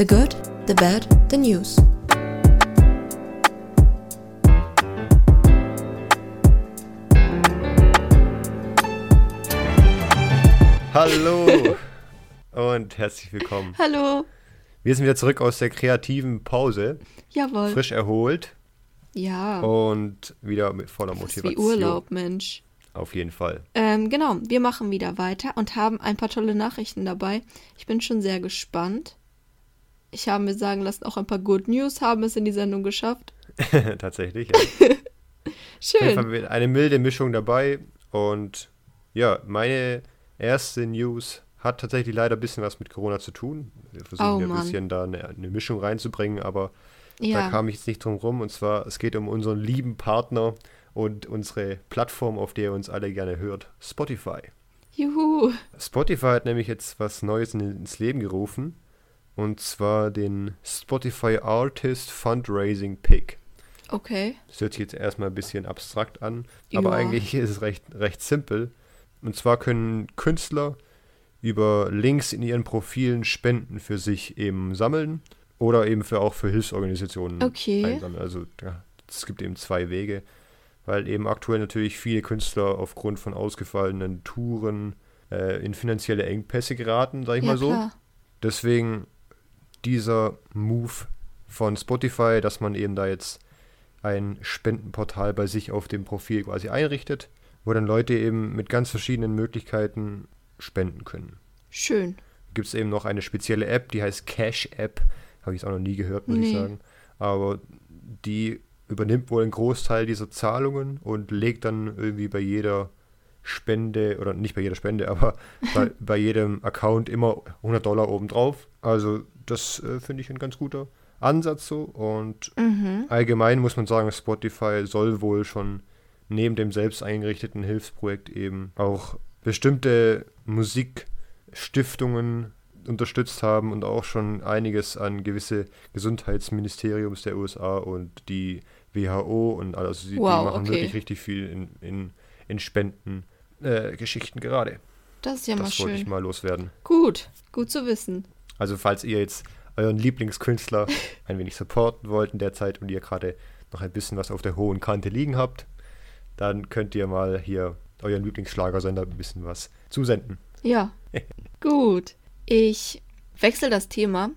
The Good, The Bad, The News. Hallo und herzlich willkommen. Hallo. Wir sind wieder zurück aus der kreativen Pause, Jawohl. frisch erholt Ja. und wieder mit voller das ist Motivation. wie Urlaub, Mensch. Auf jeden Fall. Ähm, genau, wir machen wieder weiter und haben ein paar tolle Nachrichten dabei. Ich bin schon sehr gespannt. Ich habe mir sagen lassen, auch ein paar Good News haben es in die Sendung geschafft. Tatsächlich. Ja. Schön. Eine milde Mischung dabei und ja, meine erste News hat tatsächlich leider ein bisschen was mit Corona zu tun. Wir versuchen Oh, ja ein Mann. bisschen da eine, eine Mischung reinzubringen, aber Da Ja. kam ich jetzt nicht drum rum. Und zwar, es geht um unseren lieben Partner und unsere Plattform, auf der ihr uns alle gerne hört, Spotify. Juhu. Spotify hat nämlich jetzt was Neues in, ins Leben gerufen. Und zwar den Spotify Artist Fundraising Pick. Okay. Das hört sich jetzt erstmal ein bisschen abstrakt an, aber Ja. eigentlich ist es recht, recht simpel. Und zwar können Künstler über Links in ihren Profilen Spenden für sich eben sammeln oder eben für auch für Hilfsorganisationen Okay. einsammeln. Also ja, es gibt eben zwei Wege, weil eben aktuell natürlich viele Künstler aufgrund von ausgefallenen Touren äh, in finanzielle Engpässe geraten, sag ich Ja, mal so. klar. Deswegen dieser Move von Spotify, dass man eben da jetzt ein Spendenportal bei sich auf dem Profil quasi einrichtet, wo dann Leute eben mit ganz verschiedenen Möglichkeiten spenden können. Schön. Gibt es eben noch eine spezielle App, die heißt Cash App. Habe ich auch noch nie gehört, muss ich Nee. sagen. Aber die übernimmt wohl einen Großteil dieser Zahlungen und legt dann irgendwie bei jeder Spende, oder nicht bei jeder Spende, aber bei, bei jedem Account immer 100 Dollar obendrauf. Also das äh, finde ich ein ganz guter Ansatz so. Und Mhm. allgemein muss man sagen, Spotify soll wohl schon neben dem selbst eingerichteten Hilfsprojekt eben auch bestimmte Musikstiftungen unterstützt haben und auch schon einiges an gewisse Gesundheitsministeriums der USA und die WHO und alles. Die, Wow, die machen okay. wirklich richtig viel in, in, in Spenden. Äh, gerade. Das ist ja mal das wollte ich schön. mal loswerden. Gut. Gut zu wissen. Also falls ihr jetzt euren Lieblingskünstler ein wenig supporten wollt in der Zeit und ihr gerade noch ein bisschen was auf der hohen Kante liegen habt, dann könnt ihr mal hier euren Lieblingsschlagersender ein bisschen was zusenden. Ja. Gut. Ich wechsle das Thema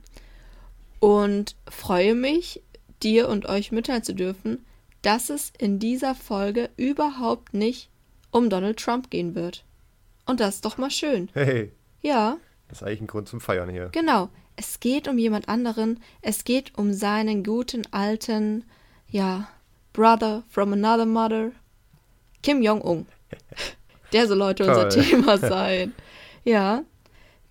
und freue mich, dir und euch mitteilen zu dürfen, dass es in dieser Folge überhaupt nicht um Donald Trump gehen wird. Und das ist doch mal schön. Hey, Ja, das ist eigentlich ein Grund zum Feiern hier. genau. Es geht um jemand anderen. Es geht um seinen guten alten, ja, Brother from another mother, Kim Jong-un. Der soll heute unser. Thema sein. Ja,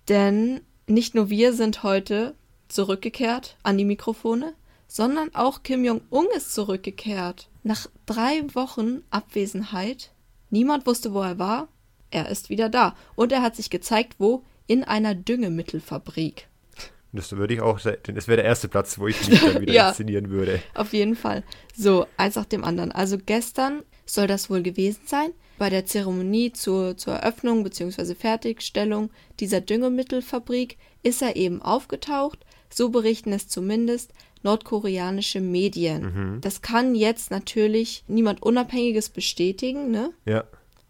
denn nicht nur wir sind heute zurückgekehrt an die Mikrofone, sondern auch Kim Jong-un ist zurückgekehrt. Nach drei Wochen Abwesenheit. Niemand wusste, wo er war. Er ist wieder da. Und er hat sich gezeigt, wo? In einer Düngemittelfabrik. Das würde ich auch, das wäre der erste Platz, wo ich mich dann wieder Ja. inszenieren würde. Auf jeden Fall. So, eins nach dem anderen. Also gestern soll das wohl gewesen sein. Bei der Zeremonie zur, zur Eröffnung bzw. Fertigstellung dieser Düngemittelfabrik ist er eben aufgetaucht. So berichten es zumindest nordkoreanische Medien. Das kann jetzt natürlich niemand Unabhängiges bestätigen, ne? Ja.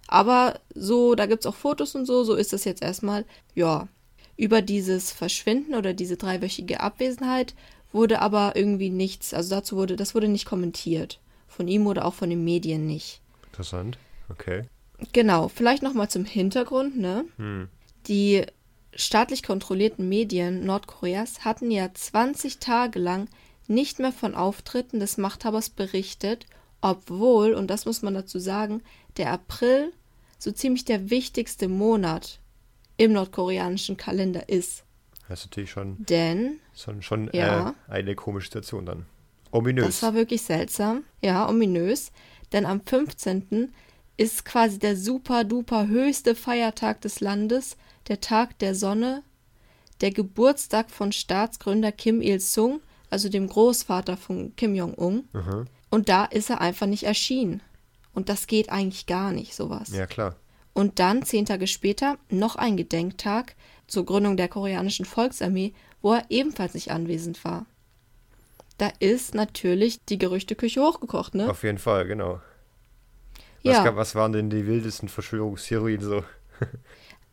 Aber so, da gibt es auch Fotos und so, so ist das jetzt erstmal. Ja, über dieses Verschwinden oder diese dreiwöchige Abwesenheit wurde aber irgendwie nichts, also dazu wurde, das wurde nicht kommentiert. Von ihm oder auch von den Medien nicht. Interessant. Okay. Genau, vielleicht nochmal zum Hintergrund, ne? Hm. Die staatlich kontrollierten Medien Nordkoreas hatten ja 20 Tage lang nicht mehr von Auftritten des Machthabers berichtet, obwohl, und das muss man dazu sagen, der April so ziemlich der wichtigste Monat im nordkoreanischen Kalender ist. Das ist natürlich schon, Denn schon, schon Ja. äh, eine komische Situation dann. Ominös. Das war wirklich seltsam. Ja, ominös. Denn am 15. ist quasi der super duper höchste Feiertag des Landes, der Tag der Sonne, der Geburtstag von Staatsgründer Kim Il-sung, also dem Großvater von Kim Jong-un. Mhm. Und da ist er einfach nicht erschienen. Und das geht eigentlich gar nicht, sowas. Ja, klar. Und dann, zehn Tage später, noch ein Gedenktag zur Gründung der koreanischen Volksarmee, wo er ebenfalls nicht anwesend war. Da ist natürlich die Gerüchteküche hochgekocht, ne? Auf jeden Fall, genau. Was, Ja. gab, was waren denn die wildesten Verschwörungstheorien so?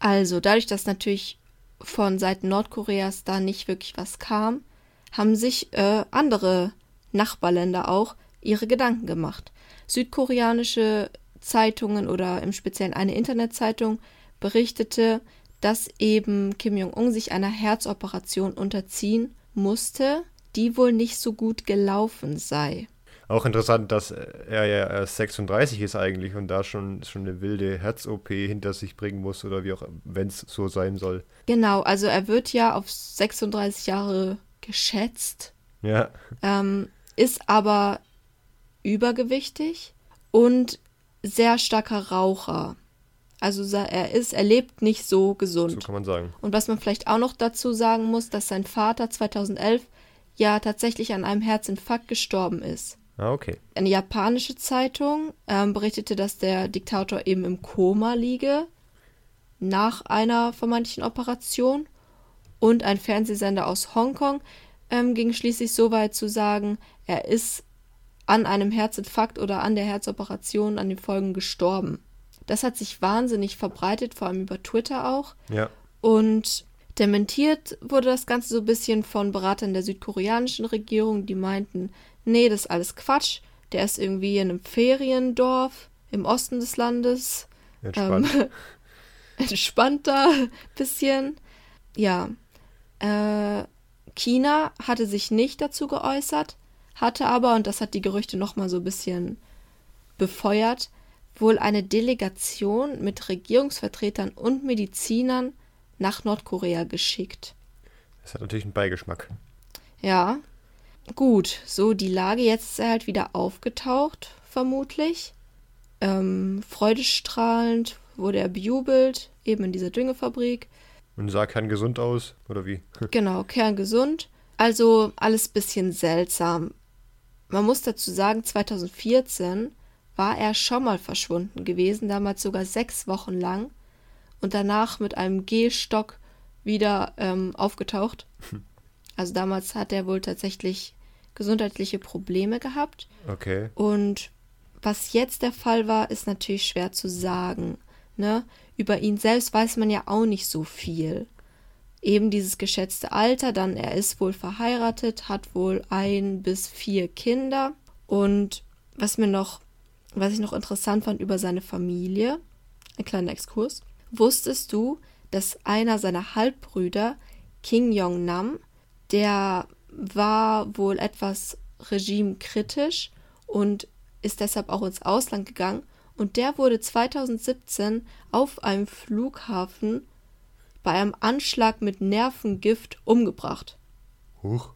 Also, dadurch, dass natürlich von Seiten Nordkoreas da nicht wirklich was kam, haben sich äh, andere Nachbarländer auch ihre Gedanken gemacht. Südkoreanische Zeitungen oder im Speziellen eine Internetzeitung berichtete, dass eben Kim Jong-un sich einer Herzoperation unterziehen musste, die wohl nicht so gut gelaufen sei. Auch interessant, dass er ja erst 36 ist eigentlich und da schon, schon eine wilde Herz-OP hinter sich bringen muss oder wie auch, wenn es so sein soll. Genau, also er wird ja auf 36 Jahre geschätzt. Ja, ähm, ist aber übergewichtig und sehr starker Raucher. Also er ist, er lebt nicht so so gesund. kann man sagen. Und was man vielleicht auch noch dazu sagen muss, dass sein Vater 2011 ja tatsächlich an einem Herzinfarkt gestorben ist. Ah, okay. Eine japanische Zeitung ähm, berichtete, dass der Diktator eben im Koma liege nach einer vermeintlichen Operation. Und ein Fernsehsender aus Hongkong ähm, ging schließlich so weit zu sagen, er ist an einem Herzinfarkt oder an der Herzoperation, an den Folgen gestorben. Das hat sich wahnsinnig verbreitet, vor allem über Twitter auch. Ja, Und dementiert wurde das Ganze so ein bisschen von Beratern der südkoreanischen Regierung, die meinten, nee, das ist alles Quatsch. Der ist irgendwie in einem Feriendorf im Osten des Landes. entspannt. Ähm, entspannter bisschen. Ja. Äh, China hatte sich nicht dazu geäußert, hatte aber, und das hat die Gerüchte nochmal so ein bisschen befeuert, wohl eine Delegation mit Regierungsvertretern und Medizinern nach Nordkorea geschickt. Das hat natürlich einen Beigeschmack. Ja, gut, so die Lage jetzt ist er halt wieder aufgetaucht, vermutlich. Ähm, freudestrahlend wurde er bejubelt, eben in dieser Düngefabrik. Und sah kerngesund aus, oder wie? Genau, kerngesund. Also alles bisschen seltsam. Man muss dazu sagen, 2014 war er schon mal verschwunden gewesen, damals sogar sechs Wochen lang und danach mit einem Gehstock wieder ähm, aufgetaucht. Also damals hat er wohl tatsächlich gesundheitliche Probleme gehabt. Okay. Und was jetzt der Fall war, ist natürlich schwer zu sagen. Ne? Über ihn selbst weiß man ja auch nicht so viel. Eben dieses geschätzte Alter, dann er ist wohl verheiratet, hat wohl ein bis vier Kinder. Und was mir noch, was ich noch interessant fand über seine Familie, ein kleiner Exkurs. Wusstest du, dass einer seiner Halbbrüder, King Jong-nam, der war wohl etwas regimekritisch und ist deshalb auch ins Ausland gegangen. Und der wurde 2017 auf einem Flughafen bei einem Anschlag mit Nervengift umgebracht. Huch.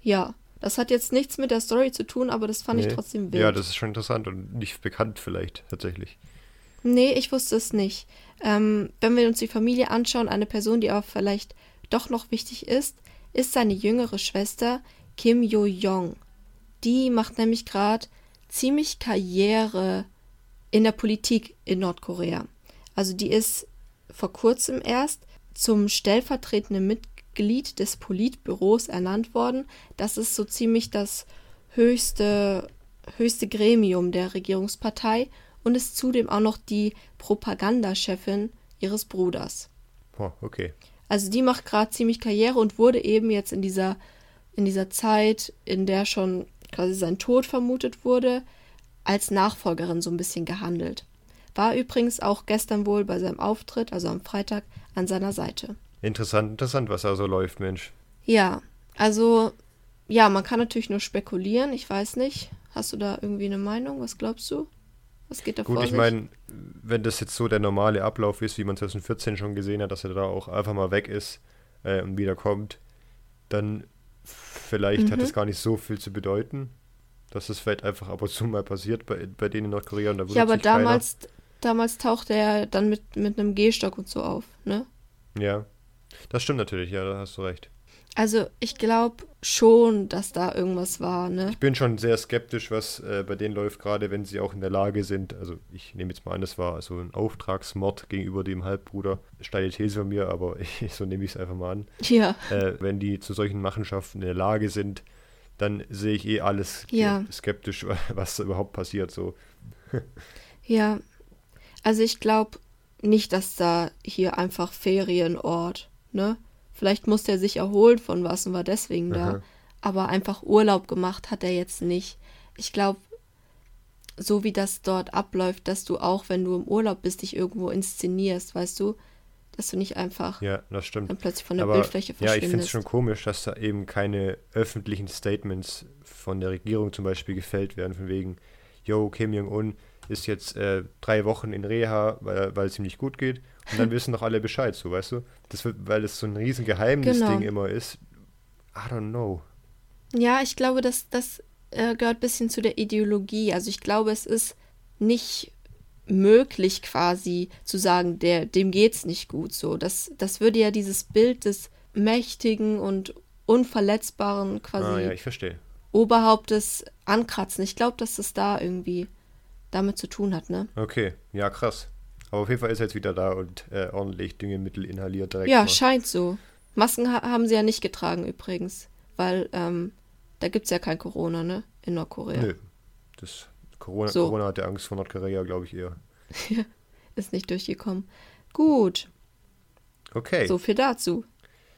Ja, das hat jetzt nichts mit der Story zu tun, aber das fand ich Nee. trotzdem wild. Ja, das ist schon interessant und nicht bekannt vielleicht, tatsächlich. Nee, ich wusste es nicht. Ähm, wenn wir uns die Familie anschauen, eine Person, die aber vielleicht doch noch wichtig ist, ist seine jüngere Schwester Kim Jo-jong. Die macht nämlich gerade ziemlich Karriere in der Politik in Nordkorea. Also die ist vor kurzem erst zum stellvertretenden Mitglied des Politbüros ernannt worden. Das ist so ziemlich das höchste, höchste Gremium der Regierungspartei und ist zudem auch noch die Propagandachefin ihres Bruders. Oh, okay. Also die macht gerade ziemlich Karriere und wurde eben jetzt in dieser, in dieser Zeit, in der schon quasi sein Tod vermutet wurde, als Nachfolgerin so ein bisschen gehandelt. War übrigens auch gestern wohl bei seinem Auftritt, also am Freitag, an seiner Seite. Interessant, interessant, was da so läuft, Mensch. Ja, also ja, man kann natürlich nur spekulieren, ich weiß nicht. Hast du da irgendwie eine Meinung? Was glaubst du? Was geht da Gut, vor ich meine, wenn das jetzt so der normale Ablauf ist, wie man 2014 schon gesehen hat, dass er da auch einfach mal weg ist äh, und wieder kommt, dann vielleicht hat Mhm. das gar nicht so viel zu bedeuten. Dass das vielleicht einfach ab und zu mal passiert bei, bei denen in Nordkorea und da Ja, aber sich keiner. Damals, tauchte er dann mit, mit einem Gehstock und so auf, ne? Ja, das stimmt natürlich, ja, da hast du recht. Also ich glaube schon, dass da irgendwas war, ne? Ich bin schon sehr skeptisch, was äh, bei denen läuft, gerade wenn sie auch in der Lage sind. Also ich nehme jetzt mal an, das war so ein Auftragsmord gegenüber dem Halbbruder. Steile These von mir, aber ich, so nehme ich es einfach mal an. Ja. Äh, wenn die zu solchen Machenschaften in der Lage sind, dann sehe ich eh alles Ja. skeptisch, was überhaupt passiert. So. Ja. Also ich glaube nicht, dass da hier einfach Ferienort, ne? Vielleicht musste er sich erholen von was und war deswegen da. Aha. Aber einfach Urlaub gemacht hat er jetzt nicht. Ich glaube, so wie das dort abläuft, dass du auch, wenn du im Urlaub bist, dich irgendwo inszenierst, weißt du? Dass du nicht einfach Ja, das stimmt. dann plötzlich von der Aber Bildfläche ja, ich finde es verschwindest. schon komisch, dass da eben keine öffentlichen Statements von der Regierung zum Beispiel gefällt werden, von wegen, yo, Kim Jong-un ist jetzt äh, drei Wochen in Reha, weil, weil es ihm nicht gut geht. Und dann wissen doch alle Bescheid, so, weißt du? Das wird, weil es so ein riesen Geheimnisding Genau. immer ist. I don't know. Ja, ich glaube, das, das äh, gehört ein bisschen zu der Ideologie. Also ich glaube, es ist nicht möglich quasi zu sagen, der, dem geht's nicht gut so. Das, das würde ja dieses Bild des mächtigen und unverletzbaren quasi Ah ja, ich verstehe. Oberhauptes ankratzen. Ich glaube, dass das da irgendwie damit zu tun hat, ne? Okay, ja, krass. Aber auf jeden Fall ist er jetzt wieder da und äh, ordentlich Düngemittel inhaliert direkt. Ja, mal. scheint so. Masken ha haben sie ja nicht getragen übrigens, weil ähm, da gibt's ja kein Corona, ne? In Nordkorea. Nö. Das Corona, So. Corona hatte Angst vor Nordkorea, glaube ich eher. Ist nicht durchgekommen. Gut, Okay. so viel dazu.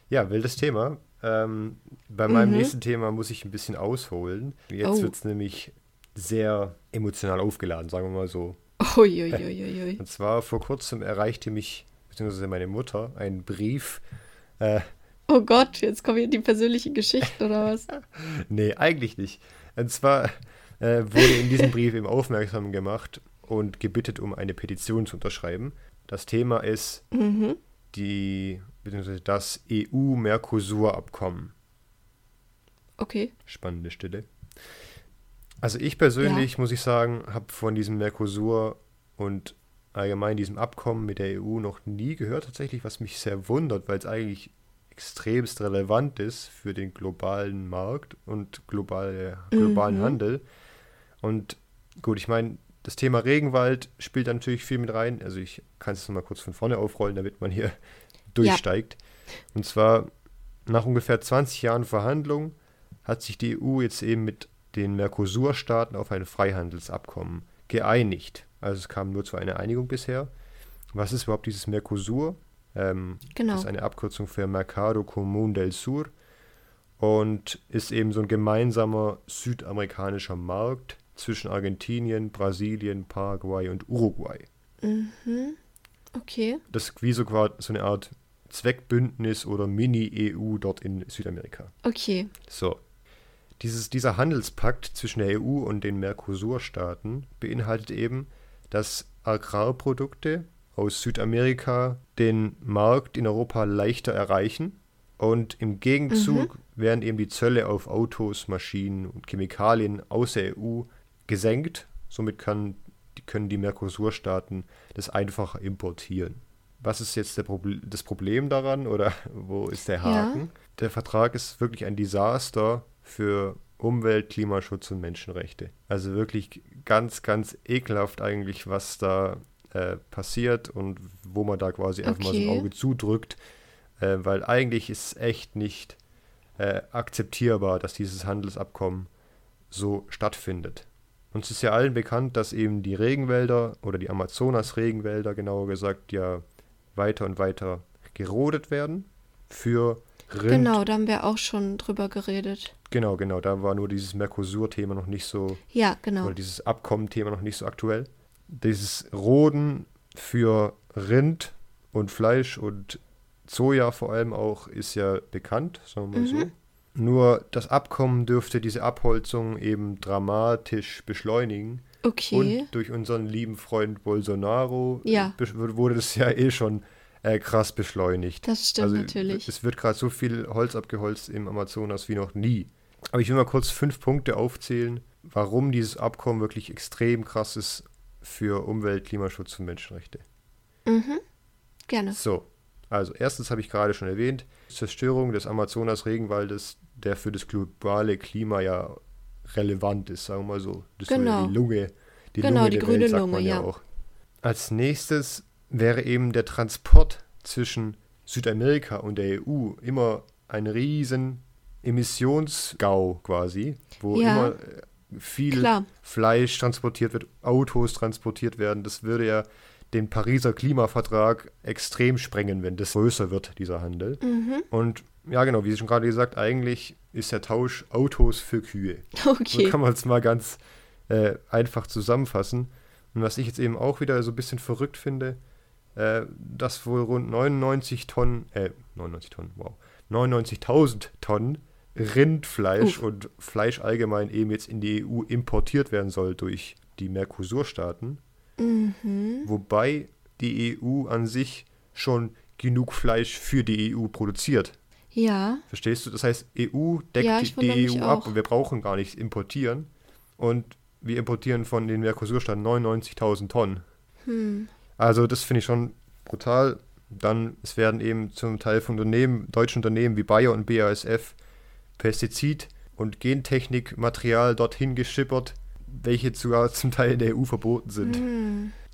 Ja, wildes Thema. Ähm, bei meinem Mhm. nächsten Thema muss ich ein bisschen ausholen. Jetzt Oh. wird es nämlich sehr emotional aufgeladen, sagen wir mal so. Uiuiuiui. Und zwar vor kurzem erreichte mich, beziehungsweise meine Mutter, ein Brief. Äh, Oh Gott, jetzt kommen hier die persönlichen Geschichten oder was? nee, eigentlich nicht. Und zwar äh, wurde in diesem Brief eben aufmerksam gemacht und gebittet, um eine Petition zu unterschreiben. Das Thema ist Mhm. die, beziehungsweise das EU-Mercosur-Abkommen. Okay. Spannende Stille. Also ich persönlich, muss ich sagen, habe von diesem Mercosur und allgemein diesem Abkommen mit der EU noch nie gehört, tatsächlich, was mich sehr wundert, weil es eigentlich extremst relevant ist für den globalen Markt und globale, globalen Mhm. Handel. Und gut, ich meine, das Thema Regenwald spielt da natürlich viel mit rein. Also ich kann es mal kurz von vorne aufrollen, damit man hier durchsteigt. Und zwar nach ungefähr 20 Jahren Verhandlungen hat sich die EU jetzt eben mit den Mercosur-Staaten auf ein Freihandelsabkommen geeinigt. Also es kam nur zu einer Einigung bisher. Was ist überhaupt dieses Mercosur? Ähm, Genau. Das ist eine Abkürzung für Mercado Común del Sur und ist eben so ein gemeinsamer südamerikanischer Markt zwischen Argentinien, Brasilien, Paraguay und Uruguay. Mhm. Okay. Das ist wie so, so eine Art Zweckbündnis oder Mini-EU dort in Südamerika. Okay. So. Dieses, dieser Handelspakt zwischen der EU und den Mercosur-Staaten beinhaltet eben, dass Agrarprodukte aus Südamerika den Markt in Europa leichter erreichen und im Gegenzug werden eben die Zölle auf Autos, Maschinen und Chemikalien aus der EU gesenkt. Somit kann, können die Mercosur-Staaten das einfacher importieren. Was ist jetzt der Proble das Problem daran oder wo ist der Haken? Der Vertrag ist wirklich ein Desaster für Umwelt, Klimaschutz und Menschenrechte. Also wirklich ganz, ganz ekelhaft eigentlich, was da äh, passiert und wo man da quasi einfach mal so ein Okay. Auge zudrückt, äh, weil eigentlich ist es echt nicht äh, akzeptierbar, dass dieses Handelsabkommen so stattfindet. Uns ist ja allen bekannt, dass eben die Regenwälder oder die Amazonas-Regenwälder genauer gesagt ja weiter und weiter gerodet werden für Rind. Genau, da haben wir auch schon drüber geredet. Genau, genau. Da war nur dieses Mercosur-Thema noch nicht so, Ja, genau. oder dieses Abkommen-Thema noch nicht so aktuell. Dieses Roden für Rind und Fleisch und Soja vor allem auch ist ja bekannt, sagen wir mal Mhm. so. Nur das Abkommen dürfte diese Abholzung eben dramatisch beschleunigen. Okay. Und durch unseren lieben Freund Bolsonaro Ja. wurde das ja eh schon äh, krass beschleunigt. Das stimmt also, natürlich. Es wird gerade so viel Holz abgeholzt im Amazonas wie noch nie. Aber ich will mal kurz fünf Punkte aufzählen, warum dieses Abkommen wirklich extrem krass ist für Umwelt, Klimaschutz und Menschenrechte. Mhm. Gerne. So, Also erstens habe ich gerade schon erwähnt, Zerstörung des Amazonas-Regenwaldes, der für das globale Klima ja relevant ist, sagen wir mal so. Das Genau. ist ja die Lunge, die Genau, Lunge die grüne Welt, sagt Lunge, man ja ja. auch. Als nächstes wäre eben der Transport zwischen Südamerika und der EU immer ein riesen Emissionsgau quasi, wo Ja. immer äh, viel Klar. Fleisch transportiert wird, Autos transportiert werden. Das würde ja den Pariser Klimavertrag extrem sprengen, wenn das größer wird, dieser Handel. Mhm. Und ja, genau, wie schon gerade gesagt, eigentlich ist der Tausch Autos für Kühe. So Okay. kann man es mal ganz äh, einfach zusammenfassen. Und was ich jetzt eben auch wieder so ein bisschen verrückt finde, äh, dass wohl rund 99 Tonnen, äh, 99 Tonnen, wow, 99.000 Tonnen Rindfleisch Uff. und Fleisch allgemein eben jetzt in die EU importiert werden soll durch die Mercosur-Staaten. Mhm. Wobei die EU an sich schon genug Fleisch für die EU produziert. Ja. Verstehst du? Das heißt, EU deckt Ja, die, EU ab auch. und wir brauchen gar nicht importieren. Und wir importieren von den Mercosur-Staaten 99.000 Tonnen. Hm. Also das finde ich schon brutal. Dann, es werden eben zum Teil von Unternehmen, deutschen Unternehmen wie Bayer und BASF Pestizid- und Gentechnikmaterial dorthin geschippert, welche sogar zum Teil in der EU verboten sind.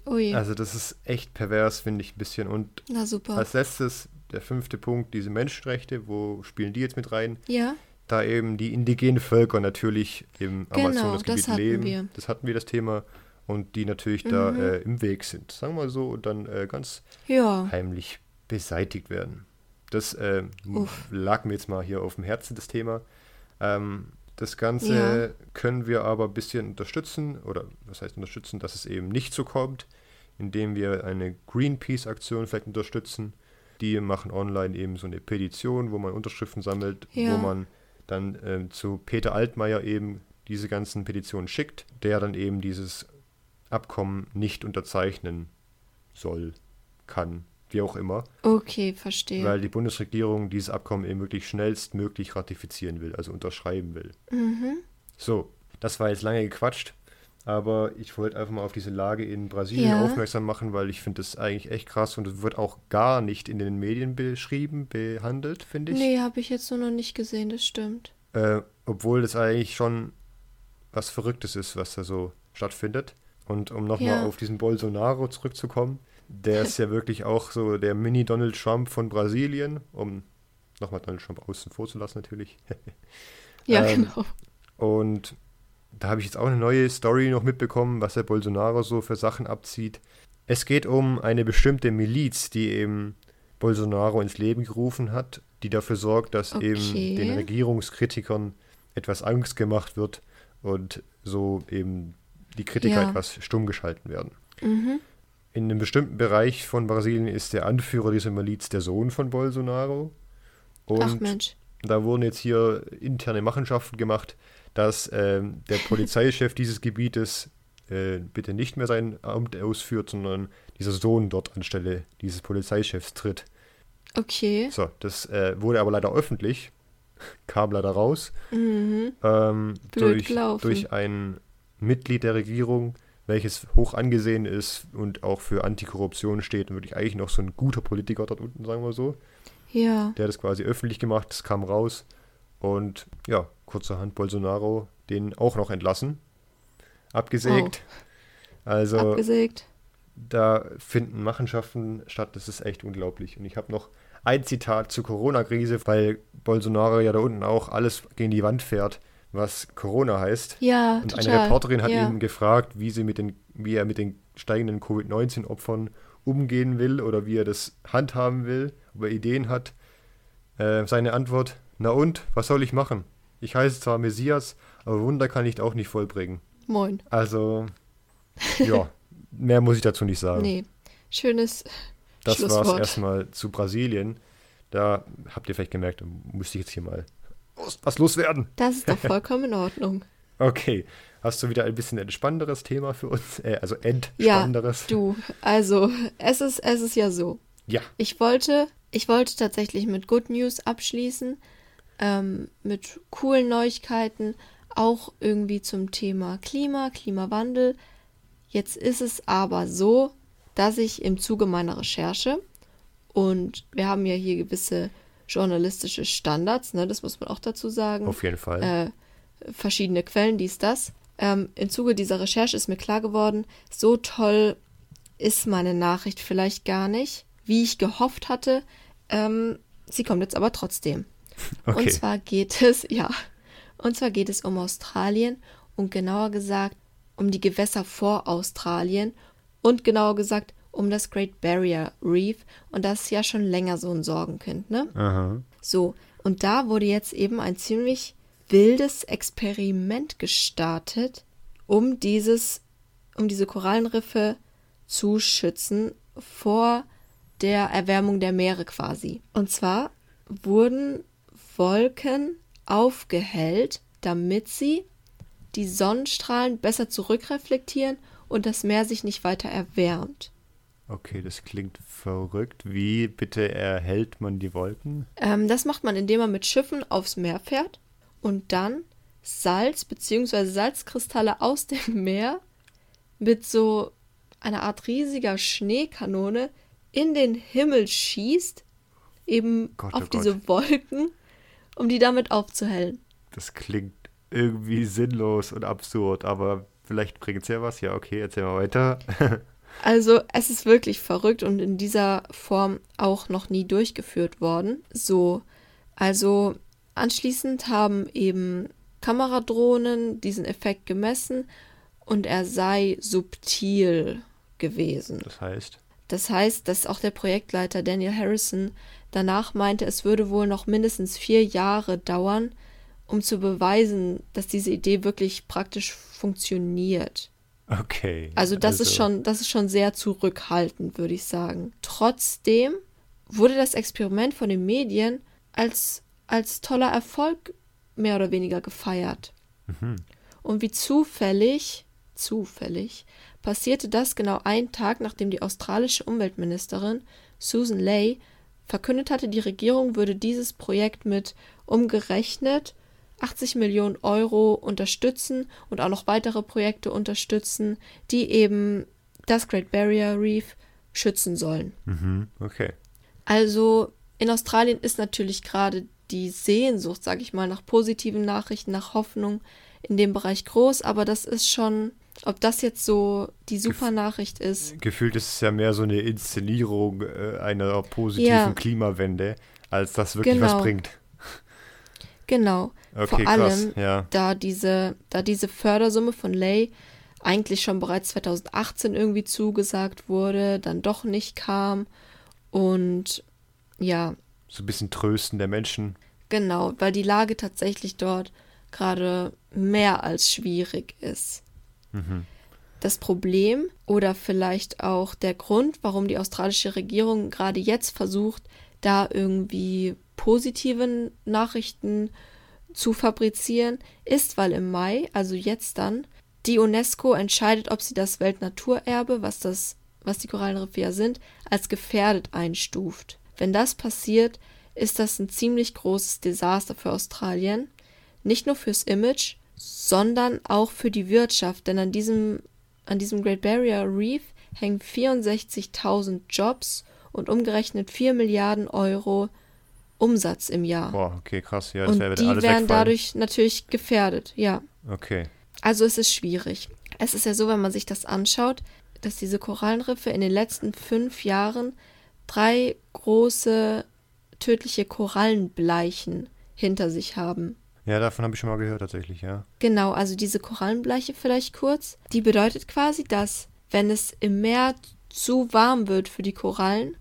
Ui. Also das ist echt pervers, finde ich ein bisschen. Und als letztes, der fünfte Punkt, diese Menschenrechte, wo spielen die jetzt mit rein? ja. Da eben die indigenen Völker natürlich im Genau, Amazonasgebiet das hatten leben. wir. Das hatten wir das Thema. Und die natürlich da Mhm. äh, im Weg sind. Sagen wir mal so, und dann äh, ganz Ja. heimlich beseitigt werden. Das äh, lag mir jetzt mal hier auf dem Herzen, das Thema. Ähm, das Ganze Ja. können wir aber ein bisschen unterstützen, oder was heißt unterstützen, dass es eben nicht so kommt, indem wir eine Greenpeace-Aktion vielleicht unterstützen. Die machen online eben so eine Petition, wo man Unterschriften sammelt, Ja. wo man dann ähm, zu Peter Altmaier eben diese ganzen Petitionen schickt, der dann eben dieses Abkommen nicht unterzeichnen soll, kann, wie auch immer, Okay, verstehe. weil die Bundesregierung dieses Abkommen eben wirklich schnellstmöglich ratifizieren will, also unterschreiben will. mhm. So, das war jetzt lange gequatscht, aber ich wollte einfach mal auf diese Lage in Brasilien Ja. aufmerksam machen, weil ich finde das eigentlich echt krass und es wird auch gar nicht in den Medien beschrieben, behandelt, finde ich. Nee, habe ich jetzt so noch nicht gesehen, das stimmt. Äh, obwohl das eigentlich schon was Verrücktes ist, was da so stattfindet. Und um nochmal Ja. auf diesen Bolsonaro zurückzukommen, der ist ja wirklich auch so der Mini-Donald Trump von Brasilien, um nochmal Donald Trump außen vor zu lassen natürlich. Ja, Ähm, genau. Und da habe ich jetzt auch eine neue Story noch mitbekommen, was der Bolsonaro so für Sachen abzieht. Es geht um eine bestimmte Miliz, die eben Bolsonaro ins Leben gerufen hat, die dafür sorgt, dass eben Okay. den Regierungskritikern etwas Angst gemacht wird und so eben die Kritiker Ja. etwas stumm geschalten werden. Mhm. In einem bestimmten Bereich von Brasilien ist der Anführer dieser Miliz der Sohn von Bolsonaro. Und Ach Mensch. da wurden jetzt hier interne Machenschaften gemacht, dass ähm, der Polizeichef dieses Gebietes äh, bitte nicht mehr sein Amt ausführt, sondern dieser Sohn dort anstelle dieses Polizeichefs tritt. Okay. So, das äh, wurde aber leider öffentlich, kam leider raus, Mhm. ähm, durch, durch ein Mitglied der Regierung, welches hoch angesehen ist und auch für Antikorruption steht und wirklich eigentlich noch so ein guter Politiker dort unten, sagen wir so. Ja. Der hat es quasi öffentlich gemacht, es kam raus. Und ja, kurzerhand Bolsonaro den auch noch entlassen. Abgesägt. Also Abgesägt. da finden Machenschaften statt, das ist echt unglaublich. Und ich habe noch ein Zitat zur Corona-Krise, weil Bolsonaro ja da unten auch alles gegen die Wand fährt, was Corona heißt. Ja, Und total. eine Reporterin hat ja. ihn gefragt, wie, sie mit den, wie er mit den steigenden Covid-19-Opfern umgehen will oder wie er das handhaben will, ob er Ideen hat. Äh, seine Antwort, na und, was soll ich machen? Ich heiße zwar Messias, aber Wunder kann ich auch nicht vollbringen. Moin. Also, ja, mehr muss ich dazu nicht sagen. Nee. Schönes das war's Schlusswort. erstmal zu Brasilien. Da habt ihr vielleicht gemerkt, da musste ich jetzt hier mal was- was loswerden. Das ist doch vollkommen in Ordnung. Okay, hast du wieder ein bisschen entspannenderes Thema für uns? Äh, also Ja, entspannenderes? du, also es ist, es ist ja so. Ja. Ich wollte, ich wollte tatsächlich mit Good News abschließen, ähm, mit coolen Neuigkeiten, auch irgendwie zum Thema Klima, Klimawandel. Jetzt ist es aber so, dass ich im Zuge meiner Recherche Und wir haben ja hier gewisse journalistische Standards, ne? das muss man auch dazu sagen. Auf jeden Fall. Äh, verschiedene Quellen, dies, das. Ähm, Im Zuge dieser Recherche ist mir klar geworden, so toll ist meine Nachricht vielleicht gar nicht, wie ich gehofft hatte. Ähm, sie kommt jetzt aber trotzdem. Okay. Und zwar geht es, ja, und zwar geht es um Australien und genauer gesagt um die Gewässer vor Australien und genauer gesagt um das Great Barrier Reef und das ist ja schon länger so ein Sorgenkind, ne? Aha. So, und da wurde jetzt eben ein ziemlich wildes Experiment gestartet, um dieses, um diese Korallenriffe zu schützen vor der Erwärmung der Meere quasi. Und zwar wurden Wolken aufgehellt, damit sie die Sonnenstrahlen besser zurückreflektieren und das Meer sich nicht weiter erwärmt. Okay, das klingt verrückt. Wie bitte erhält man die Wolken? Ähm, das macht man, indem man mit Schiffen aufs Meer fährt und dann Salz bzw. Salzkristalle aus dem Meer mit so einer Art riesiger Schneekanone in den Himmel schießt, eben Gott, auf oh diese Gott. Wolken, um die damit aufzuhellen. Das klingt irgendwie sinnlos und absurd, aber vielleicht bringt es ja was. Ja, okay, erzähl mal weiter. Also es ist wirklich verrückt und in dieser Form auch noch nie durchgeführt worden. So, also anschließend haben eben Kameradrohnen diesen Effekt gemessen und er sei subtil gewesen. Das heißt, Das heißt, dass auch der Projektleiter Daniel Harrison danach meinte, es würde wohl noch mindestens vier Jahre dauern, um zu beweisen, dass diese Idee wirklich praktisch funktioniert. Okay. Also das ist schon, das ist schon sehr zurückhaltend, würde ich sagen. Trotzdem wurde das Experiment von den Medien als, als toller Erfolg mehr oder weniger gefeiert. Mhm. Und wie zufällig, zufällig, passierte das genau einen Tag, nachdem die australische Umweltministerin Susan Ley verkündet hatte, die Regierung würde dieses Projekt mit umgerechnet 80 Millionen Euro unterstützen und auch noch weitere Projekte unterstützen, die eben das Great Barrier Reef schützen sollen. Mhm. Okay. Also in Australien ist natürlich gerade die Sehnsucht, sage ich mal, nach positiven Nachrichten, nach Hoffnung in dem Bereich groß, aber das ist schon, ob das jetzt so die super Nachricht ist. Gefühlt ist es ja mehr so eine Inszenierung äh, einer positiven Ja. Klimawende, als das wirklich Genau. was bringt. Genau. Okay, Vor krass. allem, Ja. da diese, da diese Fördersumme von Lay eigentlich schon bereits 2018 irgendwie zugesagt wurde, dann doch nicht kam. Und ja, So ein bisschen Trösten der Menschen. genau, weil die Lage tatsächlich dort gerade mehr als schwierig ist. Mhm. Das Problem oder vielleicht auch der Grund, warum die australische Regierung gerade jetzt versucht, da irgendwie positive Nachrichten zu fabrizieren, ist, weil im Mai, also jetzt dann, die UNESCO entscheidet, ob sie das Weltnaturerbe, was das, was die Korallenriffe ja sind, als gefährdet einstuft. Wenn das passiert, ist das ein ziemlich großes Desaster für Australien. Nicht nur fürs Image, sondern auch für die Wirtschaft, denn an diesem, an diesem Great Barrier Reef hängen 64.000 Jobs und umgerechnet 4 Milliarden Euro Umsatz im Jahr. Boah, okay, krass. Ja, das und wäre die alles werden wegfallen. dadurch natürlich gefährdet, ja. Okay. Also es ist schwierig. Es ist ja so, wenn man sich das anschaut, dass diese Korallenriffe in den letzten fünf Jahren drei große tödliche Korallenbleichen hinter sich haben. Ja, davon habe ich schon mal gehört, tatsächlich, ja. Genau, also diese Korallenbleiche vielleicht kurz, die bedeutet quasi, dass wenn es im Meer zu warm wird für die Korallen,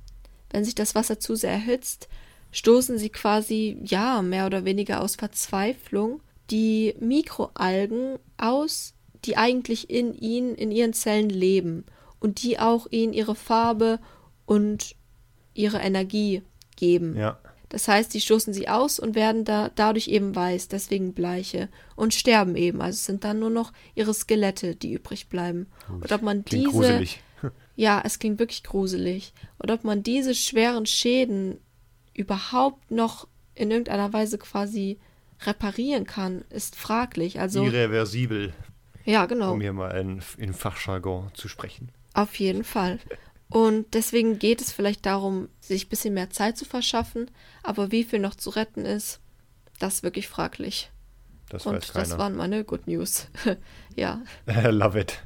wenn sich das Wasser zu sehr erhitzt, stoßen sie quasi, ja, mehr oder weniger aus Verzweiflung die Mikroalgen aus, die eigentlich in ihnen, in ihren Zellen leben und die auch ihnen ihre Farbe und ihre Energie geben. Ja. Das heißt, die stoßen sie aus und werden da dadurch eben weiß, deswegen Bleiche und sterben eben. Also es sind dann nur noch ihre Skelette, die übrig bleiben. Und ob man Klingt diese, gruselig. ja, es klingt wirklich gruselig. Und ob man diese schweren Schäden überhaupt noch in irgendeiner Weise quasi reparieren kann, ist fraglich. Also Irreversibel, ja, genau. um hier mal in, in Fachjargon zu sprechen. Auf jeden Fall. Und deswegen geht es vielleicht darum, sich ein bisschen mehr Zeit zu verschaffen. Aber wie viel noch zu retten ist, das ist wirklich fraglich. Das Und weiß keiner. das waren meine Good News. ja. Love it.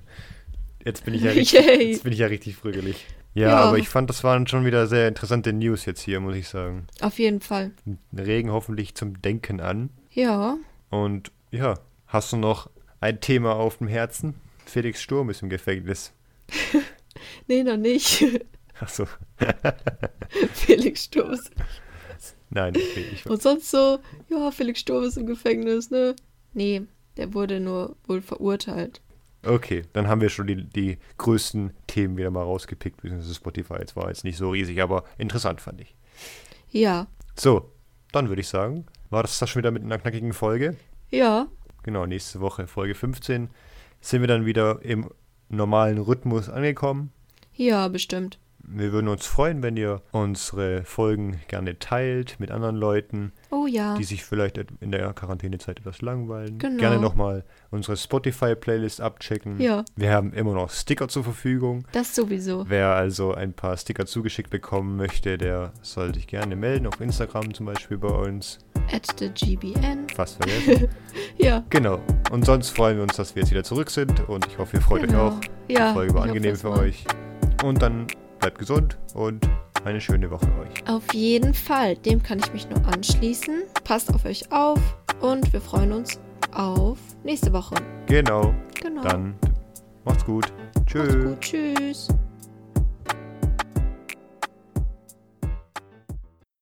Jetzt bin ich ja Yay. richtig, jetzt bin ich ja richtig fröhlich. Ja, Ja. aber ich fand, das waren schon wieder sehr interessante News jetzt hier, muss ich sagen. Auf jeden Fall. Regen hoffentlich zum Denken an. Ja. Und ja, hast du noch ein Thema auf dem Herzen? Felix Sturm ist im Gefängnis. Nee, noch nicht. Achso, Felix Sturm ist. nein, okay, ich, Und sonst so, ja, Felix Sturm ist im Gefängnis, ne? Nee, der wurde nur wohl verurteilt. okay, dann haben wir schon die, die größten Themen wieder mal rausgepickt, beziehungsweise Spotify jetzt war jetzt nicht so riesig, aber interessant fand ich. Ja. So, dann würde ich sagen, war das das schon wieder mit einer knackigen Folge? Ja. Genau, nächste Woche, Folge 15, sind wir dann wieder im normalen Rhythmus angekommen. Ja, bestimmt. Wir würden uns freuen, wenn ihr unsere Folgen gerne teilt mit anderen Leuten, Oh ja. die sich vielleicht in der Quarantänezeit etwas langweilen. Genau. Gerne nochmal unsere Spotify-Playlist abchecken. Ja. Wir haben immer noch Sticker zur Verfügung. Das sowieso. Wer also ein paar Sticker zugeschickt bekommen möchte, der soll sich gerne melden, auf Instagram zum Beispiel bei uns. At the GBN. Fast vergessen. Ja. genau. Und sonst freuen wir uns, dass wir jetzt wieder zurück sind und ich hoffe, ihr freut genau. euch auch. Ja. Die Folge war hoffe angenehm es für euch. Und dann bleibt gesund und eine schöne Woche euch. Auf jeden Fall. Dem kann ich mich nur anschließen. Passt auf euch auf und wir freuen uns auf nächste Woche. Genau. Genau. Dann macht's gut. Macht's Tschüss. gut. Tschüss.